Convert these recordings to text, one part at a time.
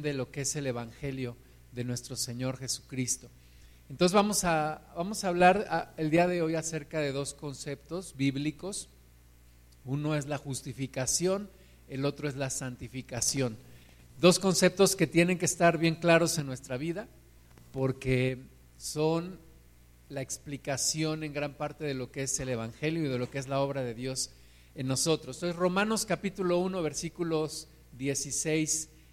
de lo que es el Evangelio de nuestro Señor Jesucristo. Entonces vamos a, vamos a hablar el día de hoy acerca de dos conceptos bíblicos. Uno es la justificación, el otro es la santificación. Dos conceptos que tienen que estar bien claros en nuestra vida porque son la explicación en gran parte de lo que es el Evangelio y de lo que es la obra de Dios en nosotros. Entonces Romanos capítulo 1 versículos 16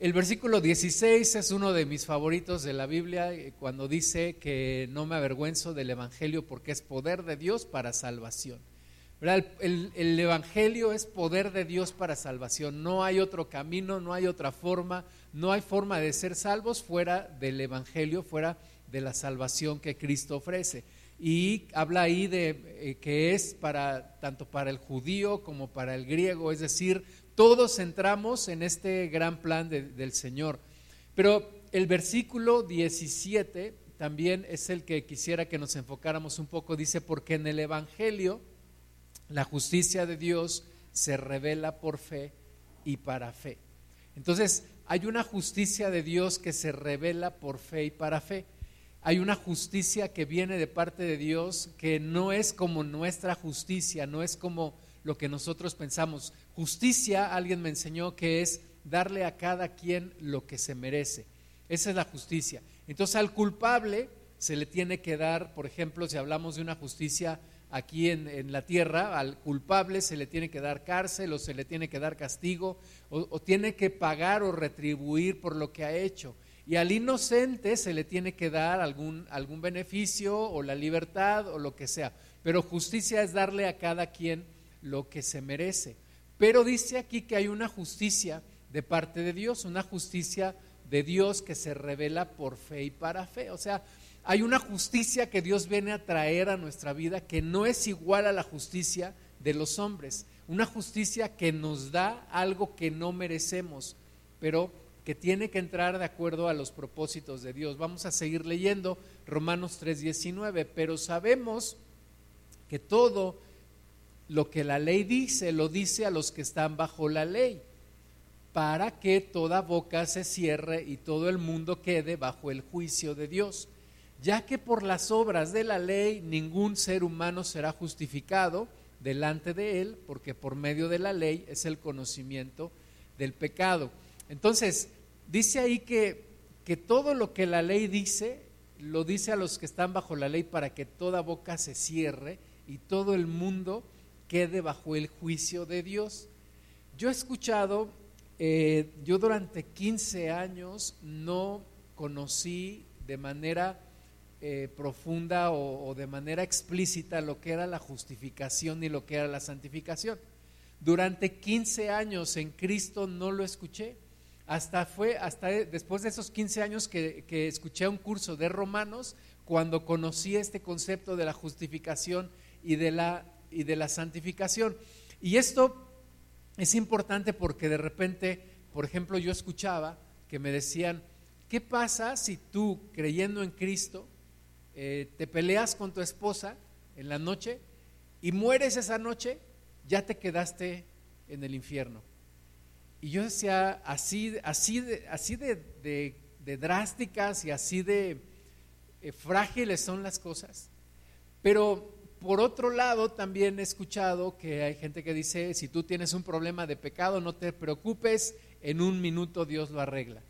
El versículo 16 es uno de mis favoritos de la Biblia eh, cuando dice que no me avergüenzo del Evangelio porque es poder de Dios para salvación. El, el, Evangelio es poder de Dios para salvación. No hay otro camino, no hay otra forma, no hay forma de ser salvos fuera del Evangelio, fuera de la salvación que Cristo ofrece. Y habla ahí de eh, que es para tanto para el judío como para el griego, es decir, todos entramos en este gran plan del Señor. Pero el versículo 17 también es el que quisiera que nos enfocáramos un poco. Dice, porque en el Evangelio la justicia de Dios se revela por fe y para fe. Entonces, hay una justicia de Dios que se revela por fe y para fe. Hay una justicia que viene de parte de Dios que no es como nuestra justicia, no es como lo que nosotros pensamos. Justicia, alguien me enseñó que es darle a cada quien lo que se merece. Esa es la justicia. Entonces al culpable se le tiene que dar, por ejemplo, si hablamos de una justicia aquí en, la tierra, al culpable se le tiene que dar cárcel o se le tiene que dar castigo o, tiene que pagar o retribuir por lo que ha hecho. Y al inocente se le tiene que dar algún, algún beneficio o la libertad o lo que sea. Pero justicia es darle a cada quien lo que se merece. Pero dice aquí que hay una justicia de parte de Dios, una justicia de Dios que se revela por fe y para fe. O sea, hay una justicia que Dios viene a traer a nuestra vida que no es igual a la justicia de los hombres. Una justicia que nos da algo que no merecemos, pero que tiene que entrar de acuerdo a los propósitos de Dios. Vamos a seguir leyendo Romanos 3:19, pero sabemos que todo lo que la ley dice, lo dice a los que están bajo la ley, para que toda boca se cierre y todo el mundo quede bajo el juicio de Dios, ya que por las obras de la ley ningún ser humano será justificado delante de él, porque por medio de la ley es el conocimiento del pecado. Entonces, dice ahí que, que todo lo que la ley dice, lo dice a los que están bajo la ley para que toda boca se cierre y todo el mundo quede bajo el juicio de Dios. Yo he escuchado, eh, yo durante 15 años no conocí de manera eh, profunda o, de manera explícita lo que era la justificación y lo que era la santificación. Durante 15 años en Cristo no lo escuché. Hasta fue, hasta después de esos 15 años que, que escuché un curso de Romanos, cuando conocí este concepto de la justificación y de la y de la santificación. Y esto es importante porque de repente, por ejemplo, yo escuchaba que me decían, ¿qué pasa si tú, creyendo en Cristo, eh, te peleas con tu esposa en la noche y mueres esa noche? Ya te quedaste en el infierno. Y yo decía, así, así, de, así de, drásticas y así de eh, frágiles son las cosas. Pero por otro lado, también he escuchado que hay gente que dice, si tú tienes un problema de pecado, no te preocupes, en un minuto Dios lo arregla.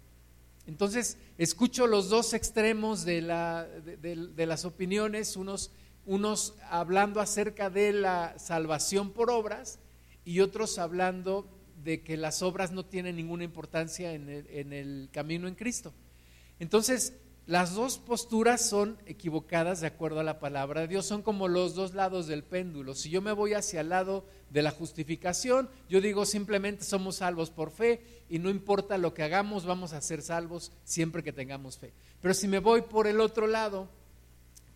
Entonces, escucho los dos extremos de, la, de, las opiniones, unos, unos hablando acerca de la salvación por obras y otros hablando de que las obras no tienen ninguna importancia en el, camino en Cristo. Entonces, las dos posturas son equivocadas de acuerdo a la palabra de Dios, son como los dos lados del péndulo. Si yo me voy hacia el lado de la justificación, yo digo simplemente somos salvos por fe y no importa lo que hagamos, vamos a ser salvos siempre que tengamos fe. Pero si me voy por el otro lado,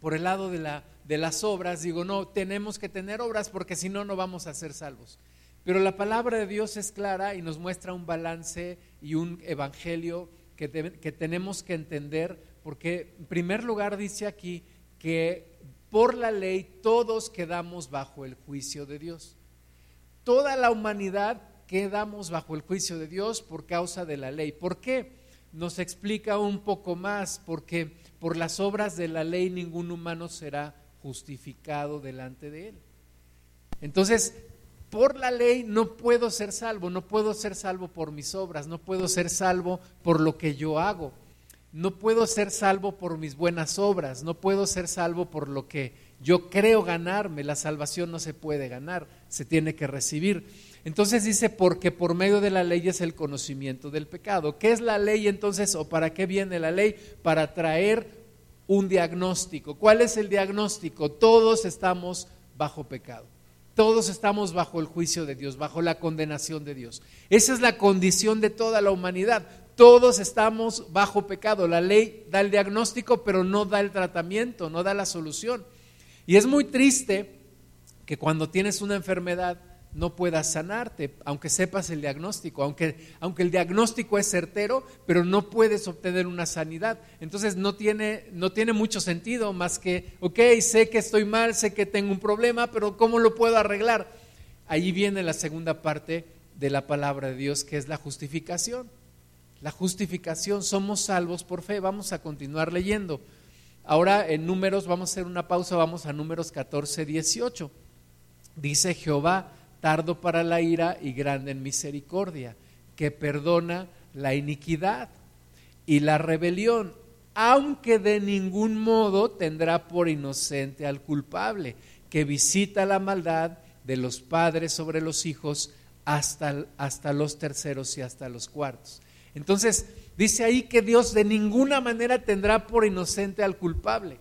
por el lado de, la, de las obras, digo, no, tenemos que tener obras porque si no, no vamos a ser salvos. Pero la palabra de Dios es clara y nos muestra un balance y un evangelio que, que tenemos que entender, porque en primer lugar dice aquí que por la ley todos quedamos bajo el juicio de Dios. Toda la humanidad quedamos bajo el juicio de Dios por causa de la ley. ¿Por qué? Nos explica un poco más, porque por las obras de la ley ningún humano será justificado delante de él. Entonces, por la ley no puedo ser salvo, no puedo ser salvo por mis obras, no puedo ser salvo por lo que yo hago, no puedo ser salvo por mis buenas obras, no puedo ser salvo por lo que yo creo ganarme, la salvación no se puede ganar, se tiene que recibir. Entonces dice, porque por medio de la ley es el conocimiento del pecado. ¿Qué es la ley entonces o para qué viene la ley? Para traer un diagnóstico. ¿Cuál es el diagnóstico? Todos estamos bajo pecado. Todos estamos bajo el juicio de Dios, bajo la condenación de Dios. Esa es la condición de toda la humanidad. Todos estamos bajo pecado. La ley da el diagnóstico, pero no da el tratamiento, no da la solución. Y es muy triste que cuando tienes una enfermedad no puedas sanarte, aunque sepas el diagnóstico, aunque, aunque el diagnóstico es certero, pero no puedes obtener una sanidad. Entonces no tiene, no tiene mucho sentido más que, ok, sé que estoy mal, sé que tengo un problema, pero ¿cómo lo puedo arreglar? Ahí viene la segunda parte de la palabra de Dios, que es la justificación. La justificación, somos salvos por fe. Vamos a continuar leyendo. Ahora en números, vamos a hacer una pausa, vamos a números 14, 18. Dice Jehová, tardo para la ira y grande en misericordia, que perdona la iniquidad y la rebelión, aunque de ningún modo tendrá por inocente al culpable, que visita la maldad de los padres sobre los hijos hasta, hasta los terceros y hasta los cuartos. Entonces, dice ahí que Dios de ninguna manera tendrá por inocente al culpable.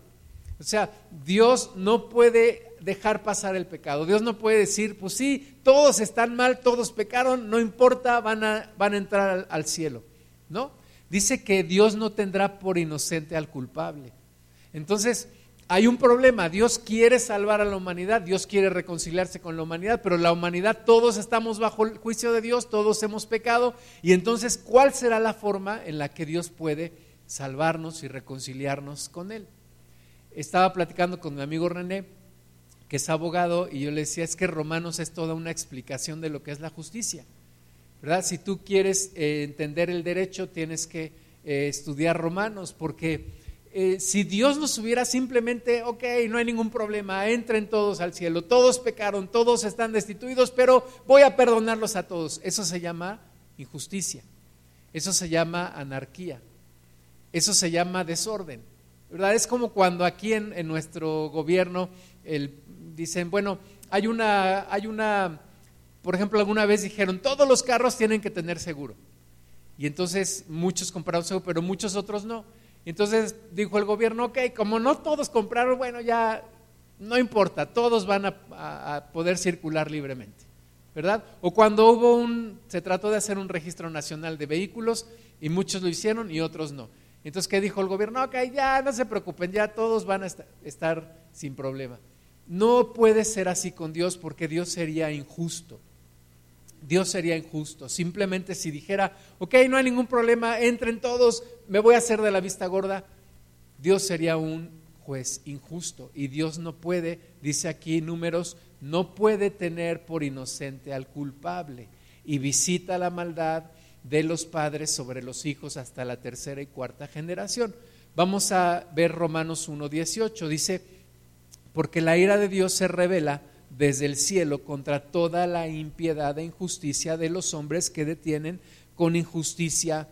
O sea, Dios no puede dejar pasar el pecado. Dios no puede decir, pues sí, todos están mal, todos pecaron, no importa, van a, van a entrar al, cielo. ¿No? Dice que Dios no tendrá por inocente al culpable. Entonces, hay un problema. Dios quiere salvar a la humanidad, Dios quiere reconciliarse con la humanidad, pero la humanidad, todos estamos bajo el juicio de Dios, todos hemos pecado. Y entonces, ¿cuál será la forma en la que Dios puede salvarnos y reconciliarnos con Él? Estaba platicando con mi amigo René que es abogado, y yo le decía, es que Romanos es toda una explicación de lo que es la justicia. ¿Verdad? Si tú quieres eh, entender el derecho, tienes que eh, estudiar Romanos, porque eh, si Dios nos hubiera simplemente, ok, no hay ningún problema, entren todos al cielo, todos pecaron, todos están destituidos, pero voy a perdonarlos a todos. Eso se llama injusticia, eso se llama anarquía, eso se llama desorden. ¿Verdad? Es como cuando aquí en, en nuestro gobierno el dicen, bueno, hay una, hay una, por ejemplo, alguna vez dijeron, todos los carros tienen que tener seguro. Y entonces muchos compraron seguro, pero muchos otros no. Entonces dijo el gobierno, ok, como no todos compraron, bueno, ya no importa, todos van a, a poder circular libremente. ¿verdad? O cuando hubo un, se trató de hacer un registro nacional de vehículos y muchos lo hicieron y otros no. Entonces, ¿qué dijo el gobierno? Ok, ya no se preocupen, ya todos van a estar sin problema. No puede ser así con Dios porque Dios sería injusto. Dios sería injusto. Simplemente si dijera, ok, no hay ningún problema, entren todos, me voy a hacer de la vista gorda, Dios sería un juez injusto. Y Dios no puede, dice aquí números, no puede tener por inocente al culpable. Y visita la maldad de los padres sobre los hijos hasta la tercera y cuarta generación. Vamos a ver Romanos 1.18. Dice, porque la ira de Dios se revela desde el cielo contra toda la impiedad e injusticia de los hombres que detienen con injusticia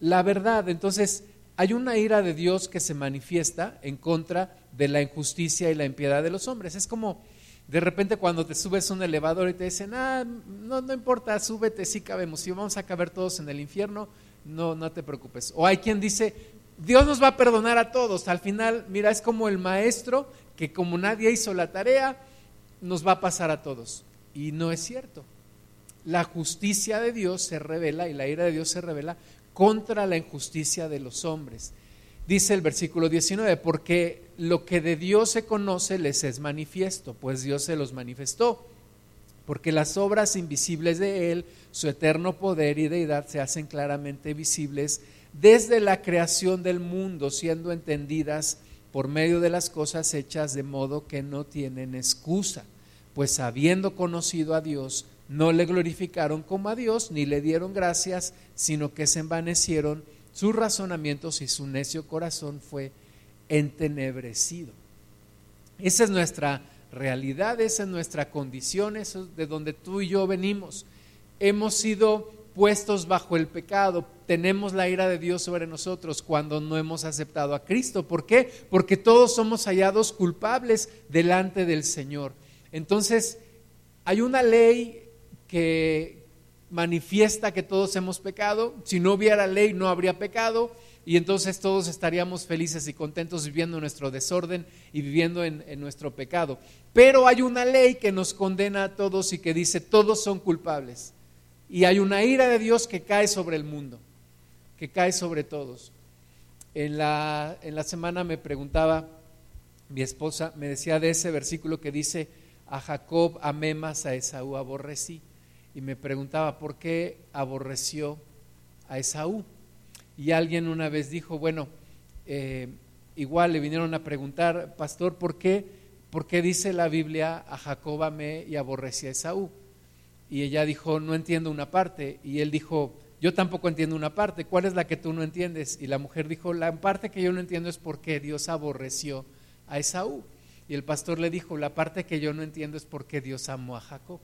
la verdad. Entonces, hay una ira de Dios que se manifiesta en contra de la injusticia y la impiedad de los hombres. Es como de repente cuando te subes a un elevador y te dicen, ah, no, no importa, súbete, sí cabemos, si vamos a caber todos en el infierno, no, no te preocupes. O hay quien dice, Dios nos va a perdonar a todos. Al final, mira, es como el maestro que como nadie hizo la tarea, nos va a pasar a todos. Y no es cierto. La justicia de Dios se revela y la ira de Dios se revela contra la injusticia de los hombres. Dice el versículo 19, porque lo que de Dios se conoce les es manifiesto, pues Dios se los manifestó. Porque las obras invisibles de Él, su eterno poder y deidad se hacen claramente visibles desde la creación del mundo, siendo entendidas por medio de las cosas hechas de modo que no tienen excusa, pues habiendo conocido a Dios, no le glorificaron como a Dios, ni le dieron gracias, sino que se envanecieron sus razonamientos y su necio corazón fue entenebrecido. Esa es nuestra realidad, esa es nuestra condición, eso es de donde tú y yo venimos. Hemos sido puestos bajo el pecado, tenemos la ira de Dios sobre nosotros cuando no hemos aceptado a Cristo. ¿Por qué? Porque todos somos hallados culpables delante del Señor. Entonces, hay una ley que, manifiesta que todos hemos pecado. Si no hubiera ley, no habría pecado. Y entonces todos estaríamos felices y contentos viviendo nuestro desorden y viviendo en, en, nuestro pecado. Pero hay una ley que nos condena a todos y que dice todos son culpables. Y hay una ira de Dios que cae sobre el mundo, que cae sobre todos. En la, en la semana me preguntaba mi esposa, me decía de ese versículo que dice, a Jacob amé más, a Esaú aborrecí y me preguntaba por qué aborreció a Esaú. Y alguien una vez dijo, bueno, eh, igual le vinieron a preguntar, pastor, ¿por qué, ¿por qué dice la Biblia a Jacob amé y aborrecí a Esaú? Y ella dijo, no entiendo una parte. Y él dijo, yo tampoco entiendo una parte. ¿Cuál es la que tú no entiendes? Y la mujer dijo, la parte que yo no entiendo es por qué Dios aborreció a Esaú. Y el pastor le dijo, la parte que yo no entiendo es por qué Dios amó a Jacob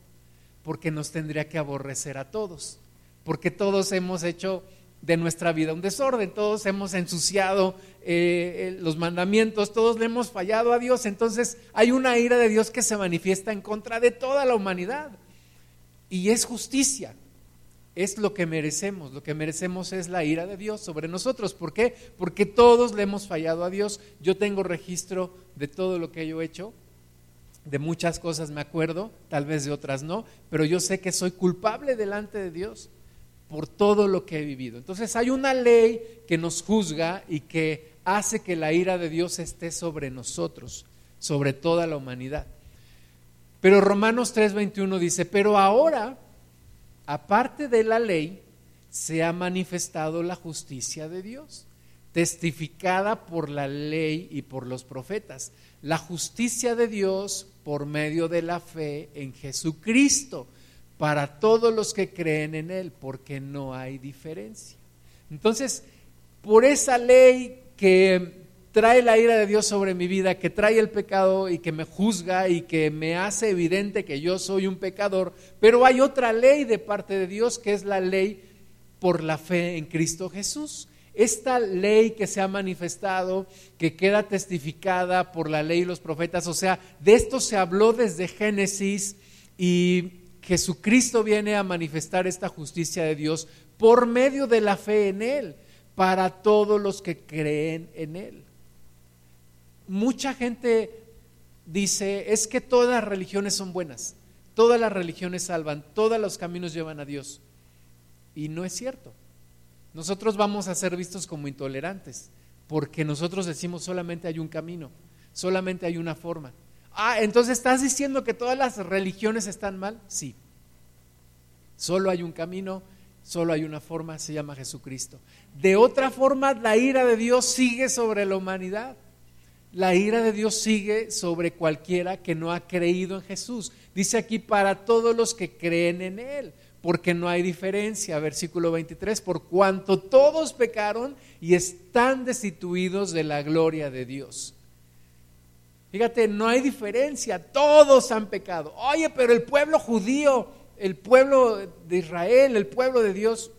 porque nos tendría que aborrecer a todos, porque todos hemos hecho de nuestra vida un desorden, todos hemos ensuciado eh, los mandamientos, todos le hemos fallado a Dios, entonces hay una ira de Dios que se manifiesta en contra de toda la humanidad y es justicia. Es lo que merecemos, lo que merecemos es la ira de Dios sobre nosotros. ¿Por qué? Porque todos le hemos fallado a Dios. Yo tengo registro de todo lo que yo he hecho, de muchas cosas me acuerdo, tal vez de otras no, pero yo sé que soy culpable delante de Dios por todo lo que he vivido. Entonces hay una ley que nos juzga y que hace que la ira de Dios esté sobre nosotros, sobre toda la humanidad. Pero Romanos 3:21 dice, pero ahora, aparte de la ley, se ha manifestado la justicia de Dios, testificada por la ley y por los profetas la justicia de Dios por medio de la fe en Jesucristo para todos los que creen en Él, porque no hay diferencia. Entonces, por esa ley que trae la ira de Dios sobre mi vida, que trae el pecado y que me juzga y que me hace evidente que yo soy un pecador, pero hay otra ley de parte de Dios que es la ley por la fe en Cristo Jesús. Esta ley que se ha manifestado, que queda testificada por la ley y los profetas, o sea, de esto se habló desde Génesis y Jesucristo viene a manifestar esta justicia de Dios por medio de la fe en Él, para todos los que creen en Él. Mucha gente dice, es que todas las religiones son buenas, todas las religiones salvan, todos los caminos llevan a Dios. Y no es cierto nosotros vamos a ser vistos como intolerantes, porque nosotros decimos solamente hay un camino, solamente hay una forma. Ah, entonces estás diciendo que todas las religiones están mal? Sí. Solo hay un camino, solo hay una forma, se llama Jesucristo. De otra forma, la ira de Dios sigue sobre la humanidad. La ira de Dios sigue sobre cualquiera que no ha creído en Jesús. Dice aquí, para todos los que creen en Él porque no hay diferencia. Versículo 23, por cuanto todos pecaron y están destituidos de la gloria de Dios. Fíjate, no hay diferencia, todos han pecado. Oye, pero el pueblo judío, el pueblo de Israel, el pueblo de Dios,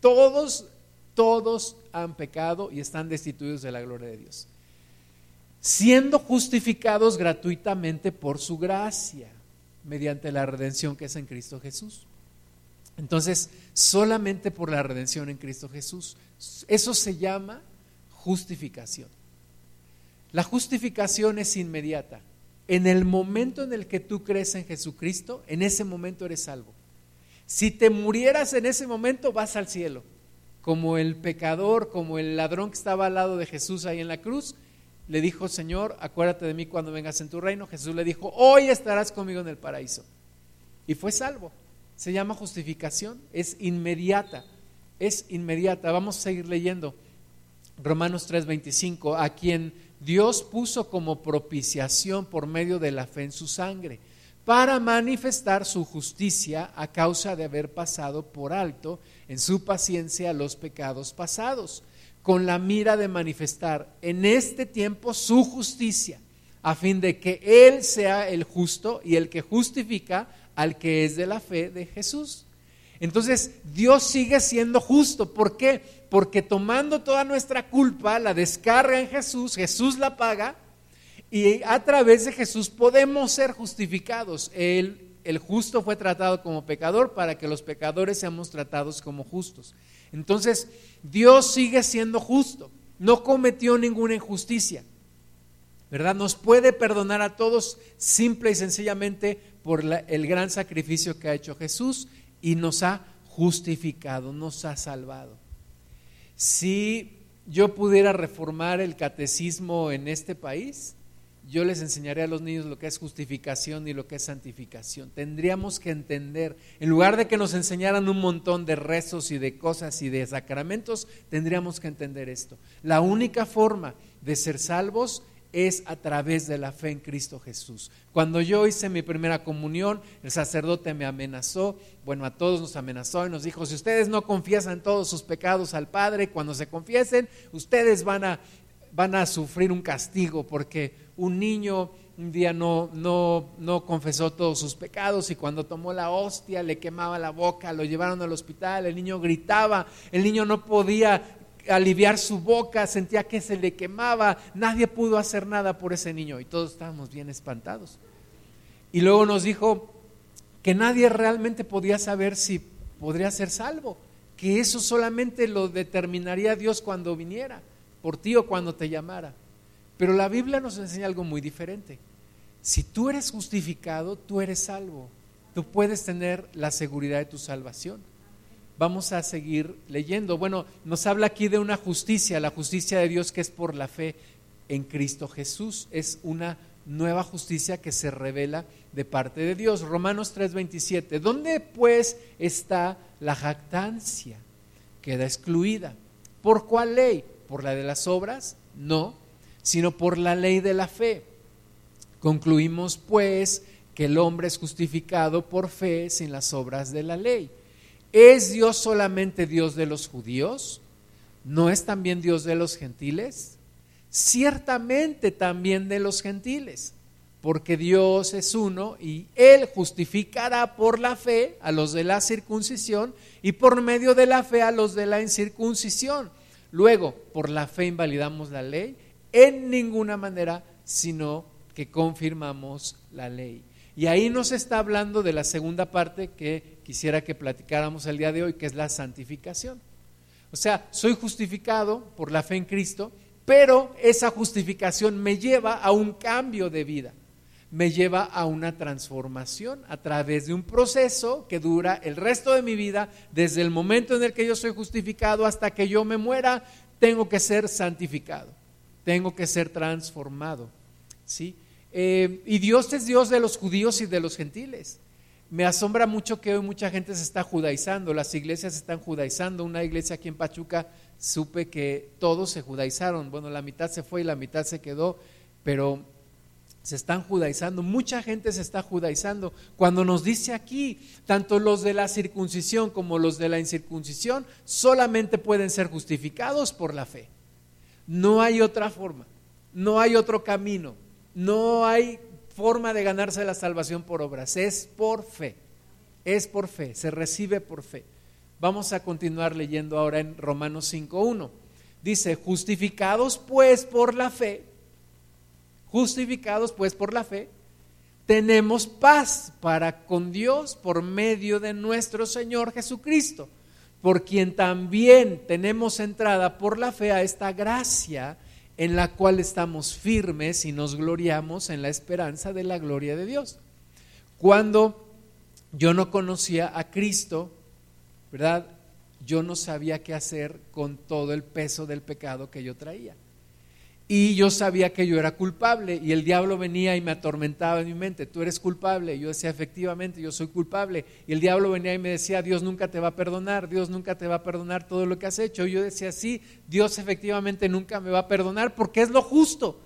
todos, todos han pecado y están destituidos de la gloria de Dios. Siendo justificados gratuitamente por su gracia, mediante la redención que es en Cristo Jesús. Entonces, solamente por la redención en Cristo Jesús. Eso se llama justificación. La justificación es inmediata. En el momento en el que tú crees en Jesucristo, en ese momento eres salvo. Si te murieras en ese momento, vas al cielo. como el pecador, como el ladrón que estaba al lado de Jesús ahí en la cruz, le dijo, Señor, acuérdate de mí cuando vengas en tu reino. Jesús le dijo, hoy estarás conmigo en el paraíso. Y fue salvo. Se llama justificación, es inmediata, es inmediata. Vamos a seguir leyendo. Romanos 3:25, a quien Dios puso como propiciación por medio de la fe en su sangre, para manifestar su justicia a causa de haber pasado por alto en su paciencia los pecados pasados con la mira de manifestar en este tiempo su justicia, a fin de que Él sea el justo y el que justifica al que es de la fe de Jesús. Entonces, Dios sigue siendo justo. ¿Por qué? Porque tomando toda nuestra culpa, la descarga en Jesús, Jesús la paga, y a través de Jesús podemos ser justificados. El, el justo fue tratado como pecador para que los pecadores seamos tratados como justos. Entonces, Dios sigue siendo justo, no cometió ninguna injusticia, ¿verdad? Nos puede perdonar a todos simple y sencillamente por el gran sacrificio que ha hecho Jesús y nos ha justificado, nos ha salvado. Si yo pudiera reformar el catecismo en este país, yo les enseñaré a los niños lo que es justificación y lo que es santificación. Tendríamos que entender, en lugar de que nos enseñaran un montón de rezos y de cosas y de sacramentos, tendríamos que entender esto. La única forma de ser salvos es a través de la fe en Cristo Jesús. Cuando yo hice mi primera comunión, el sacerdote me amenazó, bueno, a todos nos amenazó y nos dijo, si ustedes no confiesan todos sus pecados al Padre, cuando se confiesen, ustedes van a, van a sufrir un castigo porque un niño un día no, no, no confesó todos sus pecados y cuando tomó la hostia le quemaba la boca, lo llevaron al hospital, el niño gritaba, el niño no podía aliviar su boca, sentía que se le quemaba, nadie pudo hacer nada por ese niño y todos estábamos bien espantados. Y luego nos dijo que nadie realmente podía saber si podría ser salvo, que eso solamente lo determinaría Dios cuando viniera, por ti o cuando te llamara. Pero la Biblia nos enseña algo muy diferente. Si tú eres justificado, tú eres salvo. Tú puedes tener la seguridad de tu salvación. Vamos a seguir leyendo. Bueno, nos habla aquí de una justicia, la justicia de Dios que es por la fe en Cristo Jesús. Es una nueva justicia que se revela de parte de Dios. Romanos 3:27. ¿Dónde pues está la jactancia? Queda excluida. ¿Por cuál ley? ¿Por la de las obras? No, sino por la ley de la fe. Concluimos pues que el hombre es justificado por fe sin las obras de la ley. ¿Es Dios solamente Dios de los judíos? ¿No es también Dios de los gentiles? Ciertamente también de los gentiles, porque Dios es uno y Él justificará por la fe a los de la circuncisión y por medio de la fe a los de la incircuncisión. Luego, por la fe invalidamos la ley en ninguna manera, sino que confirmamos la ley. Y ahí nos está hablando de la segunda parte que quisiera que platicáramos el día de hoy, que es la santificación. O sea, soy justificado por la fe en Cristo, pero esa justificación me lleva a un cambio de vida, me lleva a una transformación a través de un proceso que dura el resto de mi vida, desde el momento en el que yo soy justificado hasta que yo me muera, tengo que ser santificado tengo que ser transformado. ¿sí? Eh, y Dios es Dios de los judíos y de los gentiles. Me asombra mucho que hoy mucha gente se está judaizando, las iglesias están judaizando. Una iglesia aquí en Pachuca supe que todos se judaizaron. Bueno, la mitad se fue y la mitad se quedó, pero se están judaizando. Mucha gente se está judaizando. Cuando nos dice aquí, tanto los de la circuncisión como los de la incircuncisión solamente pueden ser justificados por la fe. No hay otra forma, no hay otro camino, no hay forma de ganarse la salvación por obras, es por fe, es por fe, se recibe por fe. Vamos a continuar leyendo ahora en Romanos 5.1. Dice, justificados pues por la fe, justificados pues por la fe, tenemos paz para con Dios por medio de nuestro Señor Jesucristo por quien también tenemos entrada por la fe a esta gracia en la cual estamos firmes y nos gloriamos en la esperanza de la gloria de Dios. Cuando yo no conocía a Cristo, ¿verdad? yo no sabía qué hacer con todo el peso del pecado que yo traía. Y yo sabía que yo era culpable y el diablo venía y me atormentaba en mi mente, tú eres culpable. Y yo decía, efectivamente, yo soy culpable. Y el diablo venía y me decía, Dios nunca te va a perdonar, Dios nunca te va a perdonar todo lo que has hecho. Y yo decía, sí, Dios efectivamente nunca me va a perdonar porque es lo justo.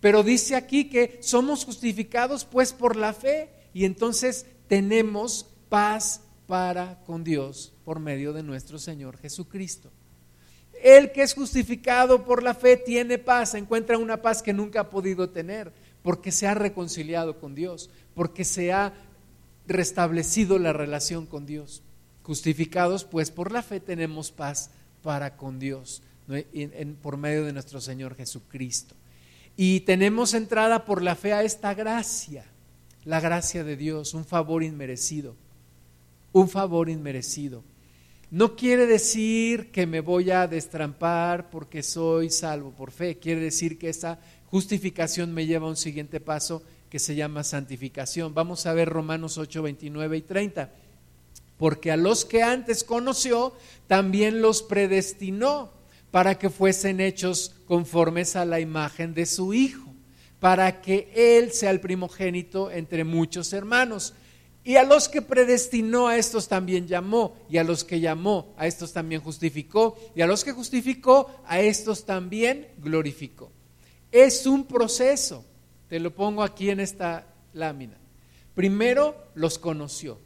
Pero dice aquí que somos justificados pues por la fe y entonces tenemos paz para con Dios por medio de nuestro Señor Jesucristo. El que es justificado por la fe tiene paz, encuentra una paz que nunca ha podido tener, porque se ha reconciliado con Dios, porque se ha restablecido la relación con Dios. Justificados, pues por la fe tenemos paz para con Dios, por medio de nuestro Señor Jesucristo. Y tenemos entrada por la fe a esta gracia, la gracia de Dios, un favor inmerecido, un favor inmerecido. No quiere decir que me voy a destrampar porque soy salvo por fe. Quiere decir que esa justificación me lleva a un siguiente paso que se llama santificación. Vamos a ver Romanos 8, 29 y 30. Porque a los que antes conoció, también los predestinó para que fuesen hechos conformes a la imagen de su Hijo, para que Él sea el primogénito entre muchos hermanos. Y a los que predestinó a estos también llamó, y a los que llamó a estos también justificó, y a los que justificó a estos también glorificó. Es un proceso, te lo pongo aquí en esta lámina. Primero los conoció,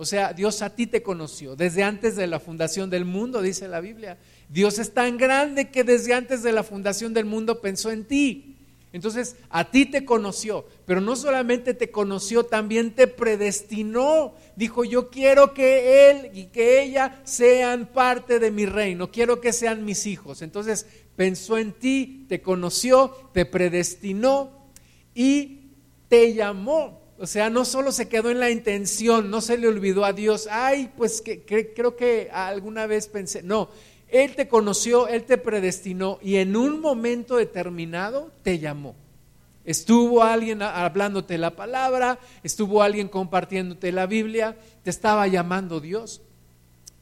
o sea, Dios a ti te conoció desde antes de la fundación del mundo, dice la Biblia. Dios es tan grande que desde antes de la fundación del mundo pensó en ti. Entonces, a ti te conoció, pero no solamente te conoció, también te predestinó. Dijo, yo quiero que él y que ella sean parte de mi reino, quiero que sean mis hijos. Entonces, pensó en ti, te conoció, te predestinó y te llamó. O sea, no solo se quedó en la intención, no se le olvidó a Dios, ay, pues que, creo que alguna vez pensé, no, él te conoció, Él te predestinó y en un momento determinado te llamó. Estuvo alguien hablándote la palabra, estuvo alguien compartiéndote la Biblia, te estaba llamando Dios,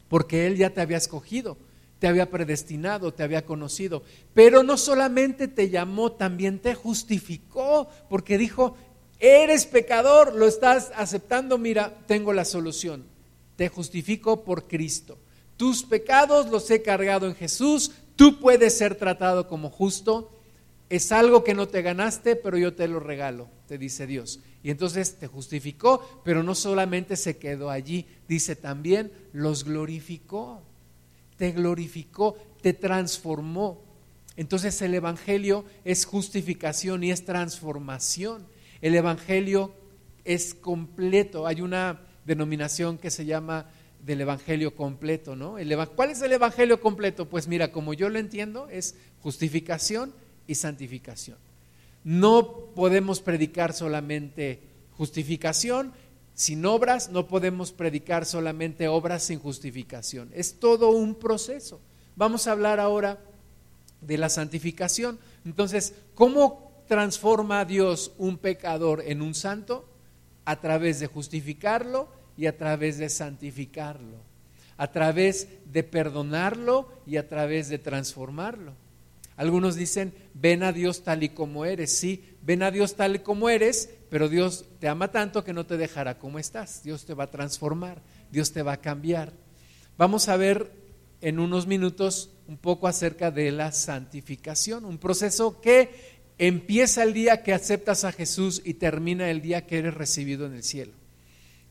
porque Él ya te había escogido, te había predestinado, te había conocido. Pero no solamente te llamó, también te justificó, porque dijo, eres pecador, lo estás aceptando, mira, tengo la solución. Te justifico por Cristo. Tus pecados los he cargado en Jesús, tú puedes ser tratado como justo. Es algo que no te ganaste, pero yo te lo regalo, te dice Dios. Y entonces te justificó, pero no solamente se quedó allí, dice también, los glorificó, te glorificó, te transformó. Entonces el Evangelio es justificación y es transformación. El Evangelio es completo. Hay una denominación que se llama del Evangelio completo, ¿no? ¿Cuál es el Evangelio completo? Pues mira, como yo lo entiendo, es justificación y santificación. No podemos predicar solamente justificación sin obras, no podemos predicar solamente obras sin justificación. Es todo un proceso. Vamos a hablar ahora de la santificación. Entonces, ¿cómo transforma a Dios un pecador en un santo? A través de justificarlo y a través de santificarlo, a través de perdonarlo y a través de transformarlo. Algunos dicen, ven a Dios tal y como eres. Sí, ven a Dios tal y como eres, pero Dios te ama tanto que no te dejará como estás. Dios te va a transformar, Dios te va a cambiar. Vamos a ver en unos minutos un poco acerca de la santificación, un proceso que empieza el día que aceptas a Jesús y termina el día que eres recibido en el cielo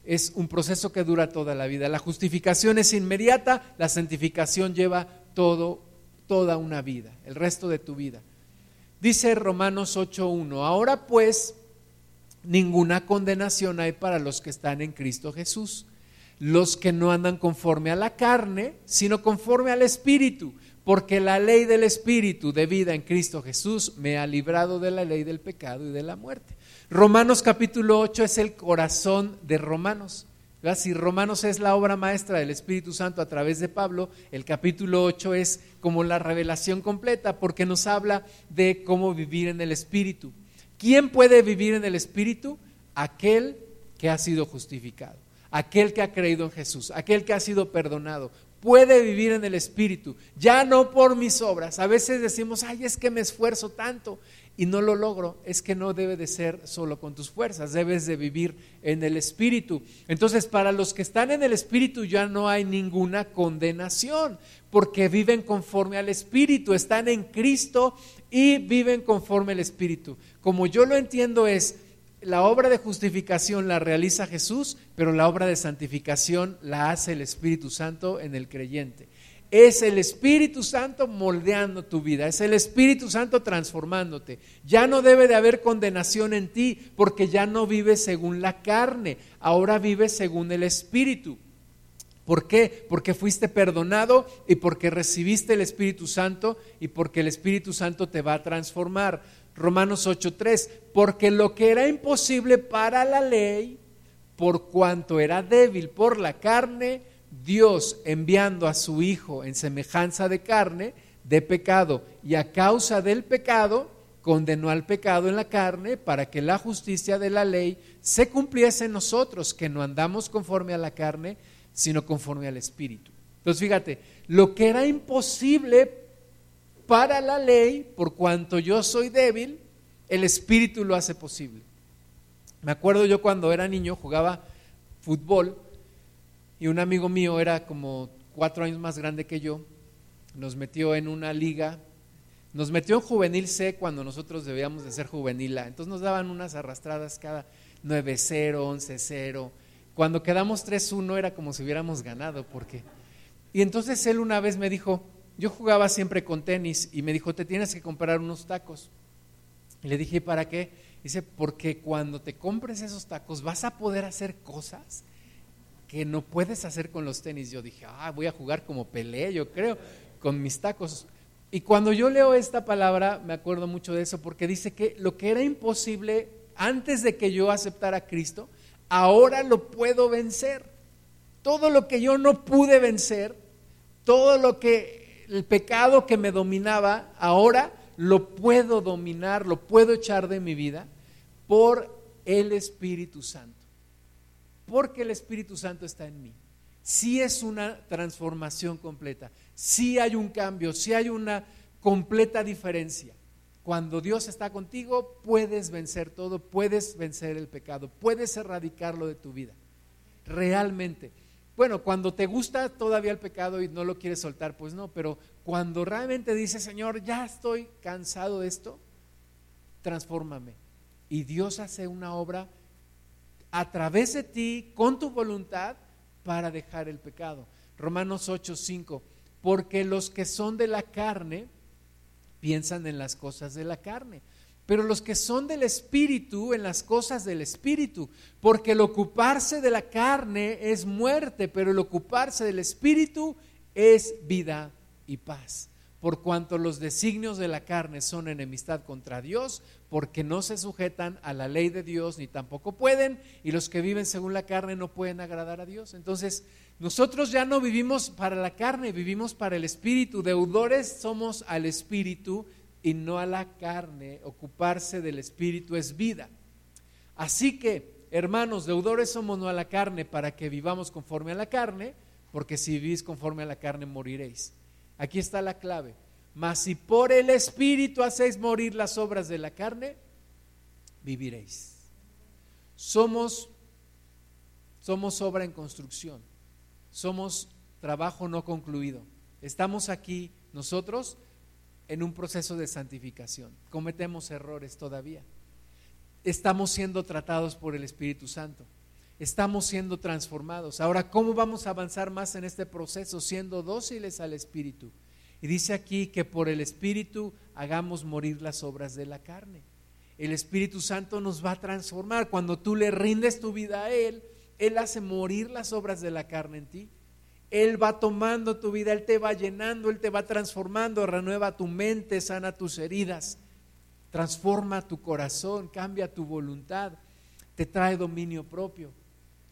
es un proceso que dura toda la vida. La justificación es inmediata, la santificación lleva todo, toda una vida, el resto de tu vida. Dice Romanos 8.1, ahora pues ninguna condenación hay para los que están en Cristo Jesús, los que no andan conforme a la carne, sino conforme al Espíritu, porque la ley del Espíritu de vida en Cristo Jesús me ha librado de la ley del pecado y de la muerte. Romanos capítulo 8 es el corazón de Romanos. Si Romanos es la obra maestra del Espíritu Santo a través de Pablo, el capítulo 8 es como la revelación completa porque nos habla de cómo vivir en el Espíritu. ¿Quién puede vivir en el Espíritu? Aquel que ha sido justificado, aquel que ha creído en Jesús, aquel que ha sido perdonado. puede vivir en el Espíritu, ya no por mis obras. A veces decimos, ay, es que me esfuerzo tanto y no lo logro. Es que no debe de ser solo con tus fuerzas, debes de vivir en el Espíritu. Entonces, para los que están en el Espíritu ya no hay ninguna condenación, porque viven conforme al Espíritu, están en Cristo y viven conforme al Espíritu. Como yo lo entiendo es, la obra de justificación la realiza Jesús, pero la obra de santificación la hace el Espíritu Santo en el creyente. Es el Espíritu Santo moldeando tu vida, es el Espíritu Santo transformándote. Ya no debe de haber condenación en ti porque ya no vives según la carne, ahora vives según el Espíritu. ¿Por qué? Porque fuiste perdonado y porque recibiste el Espíritu Santo y porque el Espíritu Santo te va a transformar. Romanos 8:3, porque lo que era imposible para la ley, por cuanto era débil por la carne, Dios enviando a su Hijo en semejanza de carne, de pecado, y a causa del pecado, condenó al pecado en la carne para que la justicia de la ley se cumpliese en nosotros, que no andamos conforme a la carne, sino conforme al Espíritu. Entonces fíjate, lo que era imposible para la ley, por cuanto yo soy débil, el Espíritu lo hace posible. Me acuerdo yo cuando era niño jugaba fútbol y un amigo mío era como cuatro años más grande que yo, nos metió en una liga, nos metió en juvenil C cuando nosotros debíamos de ser juvenil A, entonces nos daban unas arrastradas cada 9-0, 11-0, cuando quedamos 3-1 era como si hubiéramos ganado, porque... Y entonces él una vez me dijo, yo jugaba siempre con tenis y me dijo, te tienes que comprar unos tacos. Y le dije, ¿para qué? Dice, porque cuando te compres esos tacos vas a poder hacer cosas que no puedes hacer con los tenis. Yo dije, ah, voy a jugar como Pelé, yo creo, con mis tacos. Y cuando yo leo esta palabra, me acuerdo mucho de eso, porque dice que lo que era imposible antes de que yo aceptara a Cristo, ahora lo puedo vencer. Todo lo que yo no pude vencer, todo lo que el pecado que me dominaba, ahora lo puedo dominar, lo puedo echar de mi vida por el Espíritu Santo. Porque el Espíritu Santo está en mí. Si es una transformación completa, si hay un cambio, si hay una completa diferencia. Cuando Dios está contigo, puedes vencer todo, puedes vencer el pecado, puedes erradicarlo de tu vida. Realmente. Bueno, cuando te gusta todavía el pecado y no lo quieres soltar, pues no, pero cuando realmente dices, Señor, ya estoy cansado de esto, transfórmame. Y Dios hace una obra a través de ti, con tu voluntad, para dejar el pecado. Romanos 8, 5, porque los que son de la carne piensan en las cosas de la carne pero los que son del Espíritu en las cosas del Espíritu, porque el ocuparse de la carne es muerte, pero el ocuparse del Espíritu es vida y paz. Por cuanto los designios de la carne son enemistad contra Dios, porque no se sujetan a la ley de Dios ni tampoco pueden, y los que viven según la carne no pueden agradar a Dios. Entonces, nosotros ya no vivimos para la carne, vivimos para el Espíritu. Deudores somos al Espíritu y no a la carne. Ocuparse del Espíritu es vida. Así que, hermanos, deudores somos no a la carne para que vivamos conforme a la carne, porque si vivís conforme a la carne moriréis. Aquí está la clave. Mas si por el Espíritu hacéis morir las obras de la carne, viviréis. Somos, somos obra en construcción. Somos trabajo no concluido. Estamos aquí nosotros en un proceso de santificación. Cometemos errores todavía. Estamos siendo tratados por el Espíritu Santo. Estamos siendo transformados. Ahora, ¿cómo vamos a avanzar más en este proceso? Siendo dóciles al Espíritu. Y dice aquí que por el Espíritu hagamos morir las obras de la carne. El Espíritu Santo nos va a transformar. Cuando tú le rindes tu vida a Él, Él hace morir las obras de la carne en ti. Él va tomando tu vida, Él te va llenando, Él te va transformando, renueva tu mente, sana tus heridas, transforma tu corazón, cambia tu voluntad, te trae dominio propio.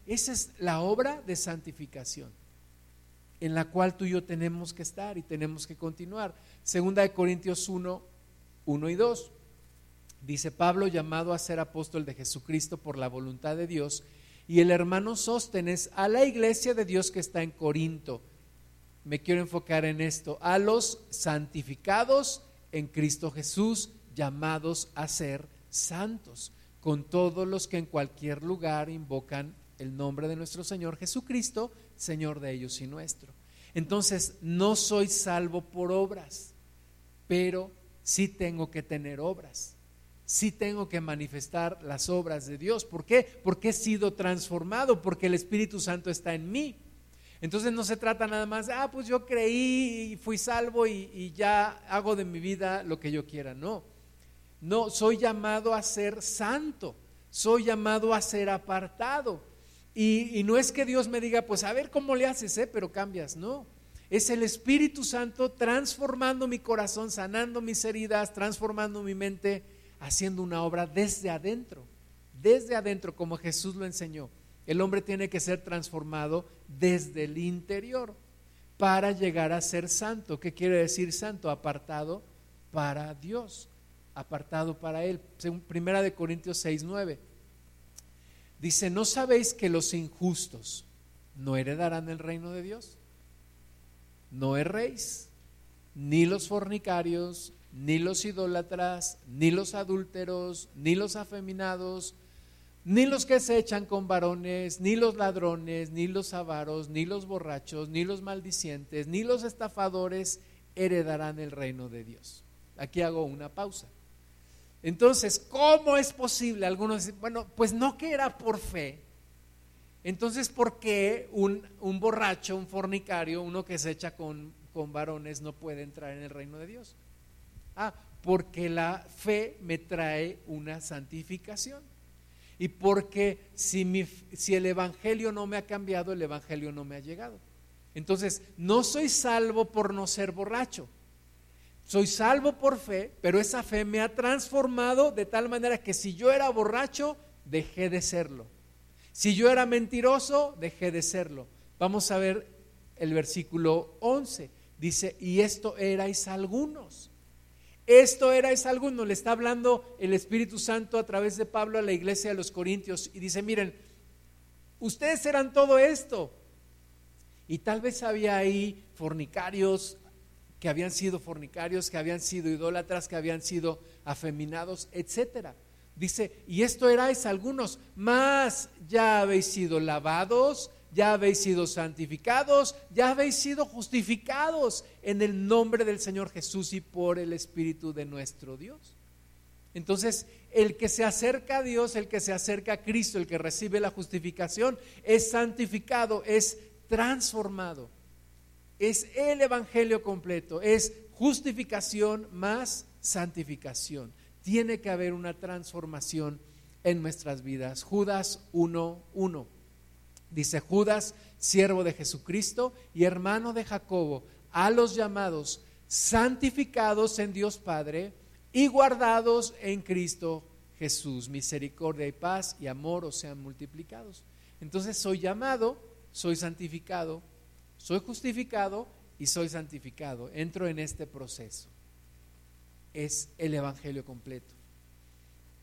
Esa es la obra de santificación en la cual tú y yo tenemos que estar y tenemos que continuar. Segunda de Corintios 1, 1 y 2. Dice Pablo, llamado a ser apóstol de Jesucristo por la voluntad de Dios, y el hermano Sóstenes a la iglesia de Dios que está en Corinto. me quiero enfocar en esto, a los santificados en Cristo Jesús, llamados a ser santos, con todos los que en cualquier lugar invocan el nombre de nuestro Señor Jesucristo, Señor de ellos y nuestro. Entonces, no soy salvo por obras, pero sí tengo que tener obras. Sí tengo que manifestar las obras de Dios. ¿Por qué? Porque he sido transformado, porque el Espíritu Santo está en mí. Entonces no se trata nada más, ah, pues yo creí y fui salvo y, ya hago de mi vida lo que yo quiera. No, no, soy llamado a ser santo, soy llamado a ser apartado. Y, no es que Dios me diga, pues a ver cómo le haces, ¿eh? pero cambias, no. Es el Espíritu Santo transformando mi corazón, sanando mis heridas, transformando mi mente, haciendo una obra desde adentro, desde adentro, como Jesús lo enseñó. El hombre tiene que ser transformado desde el interior para llegar a ser santo. ¿Qué quiere decir santo? Apartado para Dios, apartado para Él. Primera de Corintios 6, 9. Dice, ¿no sabéis que los injustos no heredarán el reino de Dios? No erréis, ni los fornicarios, ni los idólatras, ni los adúlteros, ni los afeminados, ni los que se echan con varones, ni los ladrones, ni los avaros, ni los borrachos, ni los maldicientes, ni los estafadores heredarán el reino de Dios. Aquí hago una pausa. Entonces, ¿cómo es posible? Algunos dicen, bueno, pues no que era por fe. Entonces, ¿por qué un, borracho, un fornicario, uno que se echa con, con varones no puede entrar en el reino de Dios? Ah, porque la fe me trae una santificación. Y porque si, mi, si el Evangelio no me ha cambiado, el Evangelio no me ha llegado. Entonces, no soy salvo por no ser borracho. Soy salvo por fe, pero esa fe me ha transformado de tal manera que si yo era borracho, dejé de serlo. Si yo era mentiroso, dejé de serlo. Vamos a ver el versículo 11. Dice, y esto erais algunos. Esto erais algunos. Le está hablando el Espíritu Santo a través de Pablo a la iglesia de los Corintios y dice, miren, ustedes eran todo esto. Y tal vez había ahí fornicarios, que habían sido fornicarios, que habían sido idólatras, que habían sido afeminados, etcétera. Dice, y esto erais algunos, más ya habéis sido lavados, ya habéis sido santificados, ya habéis sido justificados en el nombre del Señor Jesús y por el Espíritu de nuestro Dios. Entonces, el que se acerca a Dios, el que se acerca a Cristo, el que recibe la justificación, es santificado, es transformado es el Evangelio completo, es justificación más santificación. Tiene que haber una transformación en nuestras vidas. Judas 1.1. Dice Judas, siervo de Jesucristo y hermano de Jacobo, a los llamados, santificados en Dios Padre y guardados en Cristo Jesús. Misericordia y paz y amor os sean multiplicados. Entonces soy llamado, soy santificado, soy justificado y soy santificado. Entro en este proceso. Es el Evangelio completo.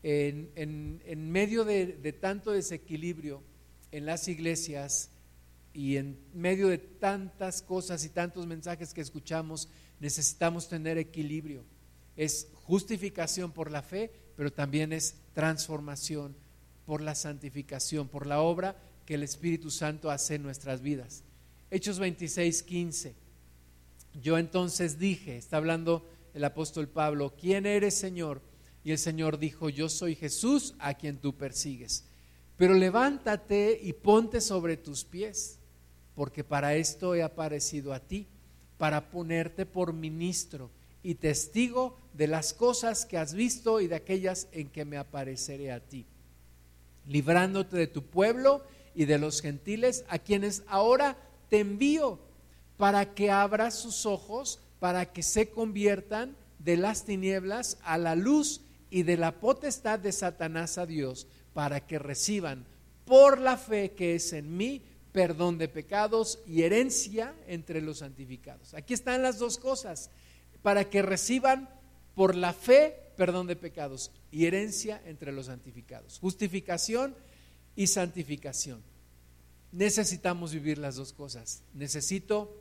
En, medio de, de tanto desequilibrio en las iglesias y en medio de tantas cosas y tantos mensajes que escuchamos, necesitamos tener equilibrio. Es justificación por la fe, pero también es transformación por la santificación, por la obra que el Espíritu Santo hace en nuestras vidas. Hechos 26, 15. Yo entonces dije, está hablando el apóstol Pablo, ¿quién eres Señor? Y el Señor dijo, yo soy Jesús a quien tú persigues. Pero levántate y ponte sobre tus pies, porque para esto he aparecido a ti, para ponerte por ministro y testigo de las cosas que has visto y de aquellas en que me apareceré a ti, librándote de tu pueblo y de los gentiles, a quienes ahora te envío para que abras sus ojos, para que se conviertan de las tinieblas a la luz y de la potestad de Satanás a Dios, para que reciban por la fe que es en mí perdón de pecados y herencia entre los santificados. Aquí están las dos cosas, para que reciban por la fe perdón de pecados y herencia entre los santificados. Justificación y santificación necesitamos vivir las dos cosas. Necesito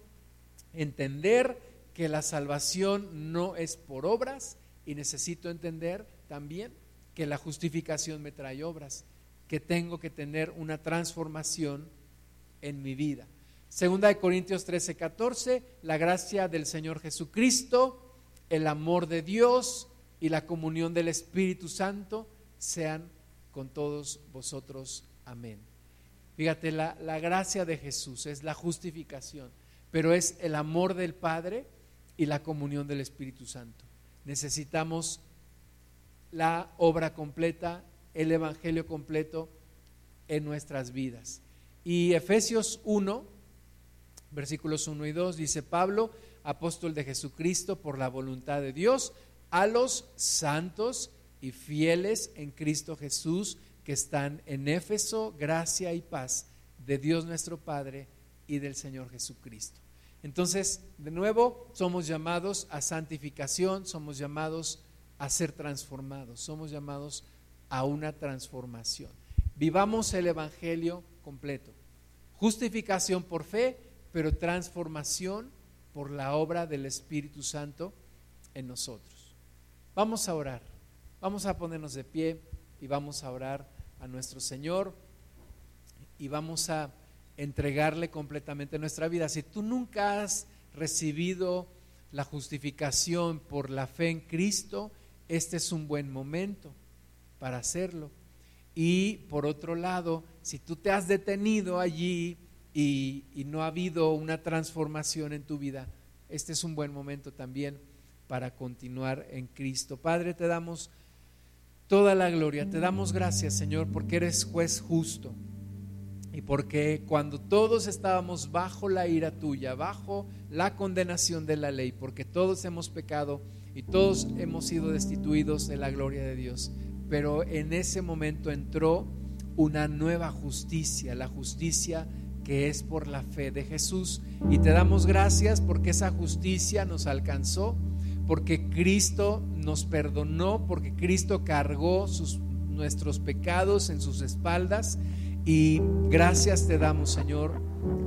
entender que la salvación no es por obras y necesito entender también que la justificación me trae obras, que tengo que tener una transformación en mi vida. Segunda de Corintios 13, 14, la gracia del Señor Jesucristo, el amor de Dios y la comunión del Espíritu Santo sean con todos vosotros. Amén. Fíjate, la, gracia de Jesús es la justificación, pero es el amor del Padre y la comunión del Espíritu Santo. Necesitamos la obra completa, el Evangelio completo en nuestras vidas. Y Efesios 1, versículos 1 y 2, dice Pablo, apóstol de Jesucristo por la voluntad de Dios, a los santos y fieles en Cristo Jesús que están en Éfeso, gracia y paz de Dios nuestro Padre y del Señor Jesucristo. Entonces, de nuevo, somos llamados a santificación, somos llamados a ser transformados, somos llamados a una transformación. Vivamos el Evangelio completo. Justificación por fe, pero transformación por la obra del Espíritu Santo en nosotros. Vamos a orar, vamos a ponernos de pie y vamos a orar a nuestro Señor y vamos a entregarle completamente nuestra vida. Si tú nunca has recibido la justificación por la fe en Cristo, este es un buen momento para hacerlo. Y por otro lado, si tú te has detenido allí y, y, no ha habido una transformación en tu vida, este es un buen momento también para continuar en Cristo. Padre, te damos toda la gloria, te damos gracias, Señor, porque eres juez justo y porque cuando todos estábamos bajo la ira tuya, bajo la condenación de la ley, porque todos hemos pecado y todos hemos sido destituidos de la gloria de Dios, pero en ese momento entró una nueva justicia, la justicia que es por la fe de Jesús. Y te damos gracias porque esa justicia nos alcanzó, porque Cristo nos perdonó, porque Cristo cargó nuestros pecados en sus espaldas y gracias te damos, Señor,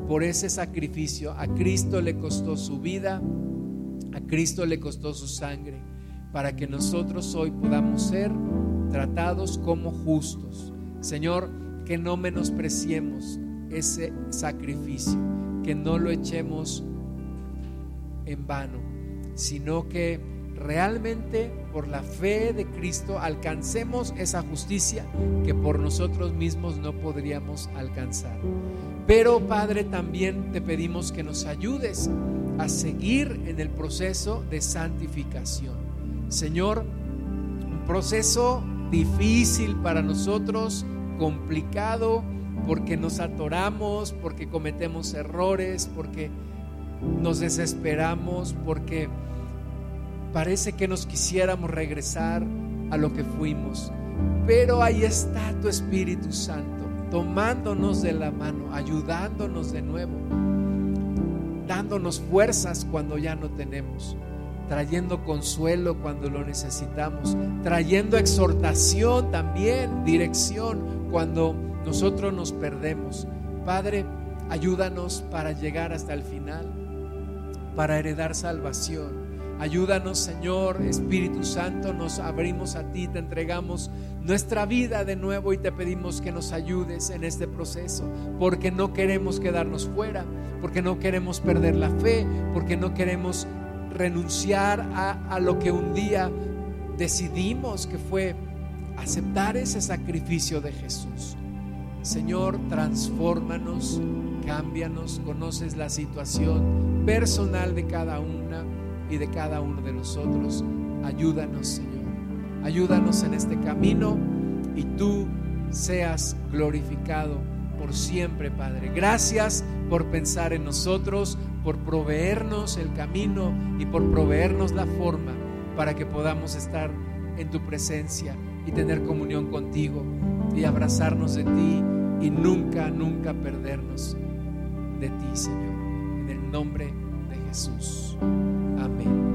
por ese sacrificio. A Cristo le costó su vida, a Cristo le costó su sangre, para que nosotros hoy podamos ser tratados como justos. Señor, que no menospreciemos ese sacrificio, que no lo echemos en vano, sino que realmente por la fe de Cristo alcancemos esa justicia que por nosotros mismos no podríamos alcanzar. Pero Padre, también te pedimos que nos ayudes a seguir en el proceso de santificación. Señor, un proceso difícil para nosotros, complicado, porque nos atoramos, porque cometemos errores, porque nos desesperamos, porque Parece que nos quisiéramos regresar a lo que fuimos. Pero ahí está tu Espíritu Santo, tomándonos de la mano, ayudándonos de nuevo, dándonos fuerzas cuando ya no tenemos, trayendo consuelo cuando lo necesitamos, trayendo exhortación también, dirección cuando nosotros nos perdemos. Padre, ayúdanos para llegar hasta el final, para heredar salvación Ayúdanos, Señor, Espíritu Santo, nos abrimos a ti, te entregamos nuestra vida de nuevo y te pedimos que nos ayudes en este proceso, porque no queremos quedarnos fuera, porque no queremos perder la fe, porque no queremos renunciar a, lo que un día decidimos que fue aceptar ese sacrificio de Jesús. Señor, transfórmanos, cámbianos, conoces la situación personal de cada una y de cada uno de nosotros. Ayúdanos, Señor. Ayúdanos en este camino y tú seas glorificado por siempre, Padre. Gracias por pensar en nosotros, por proveernos el camino y por proveernos la forma para que podamos estar en tu presencia y tener comunión contigo y abrazarnos de ti y nunca, nunca perdernos de ti, Señor. En el nombre de Jesús. Amém.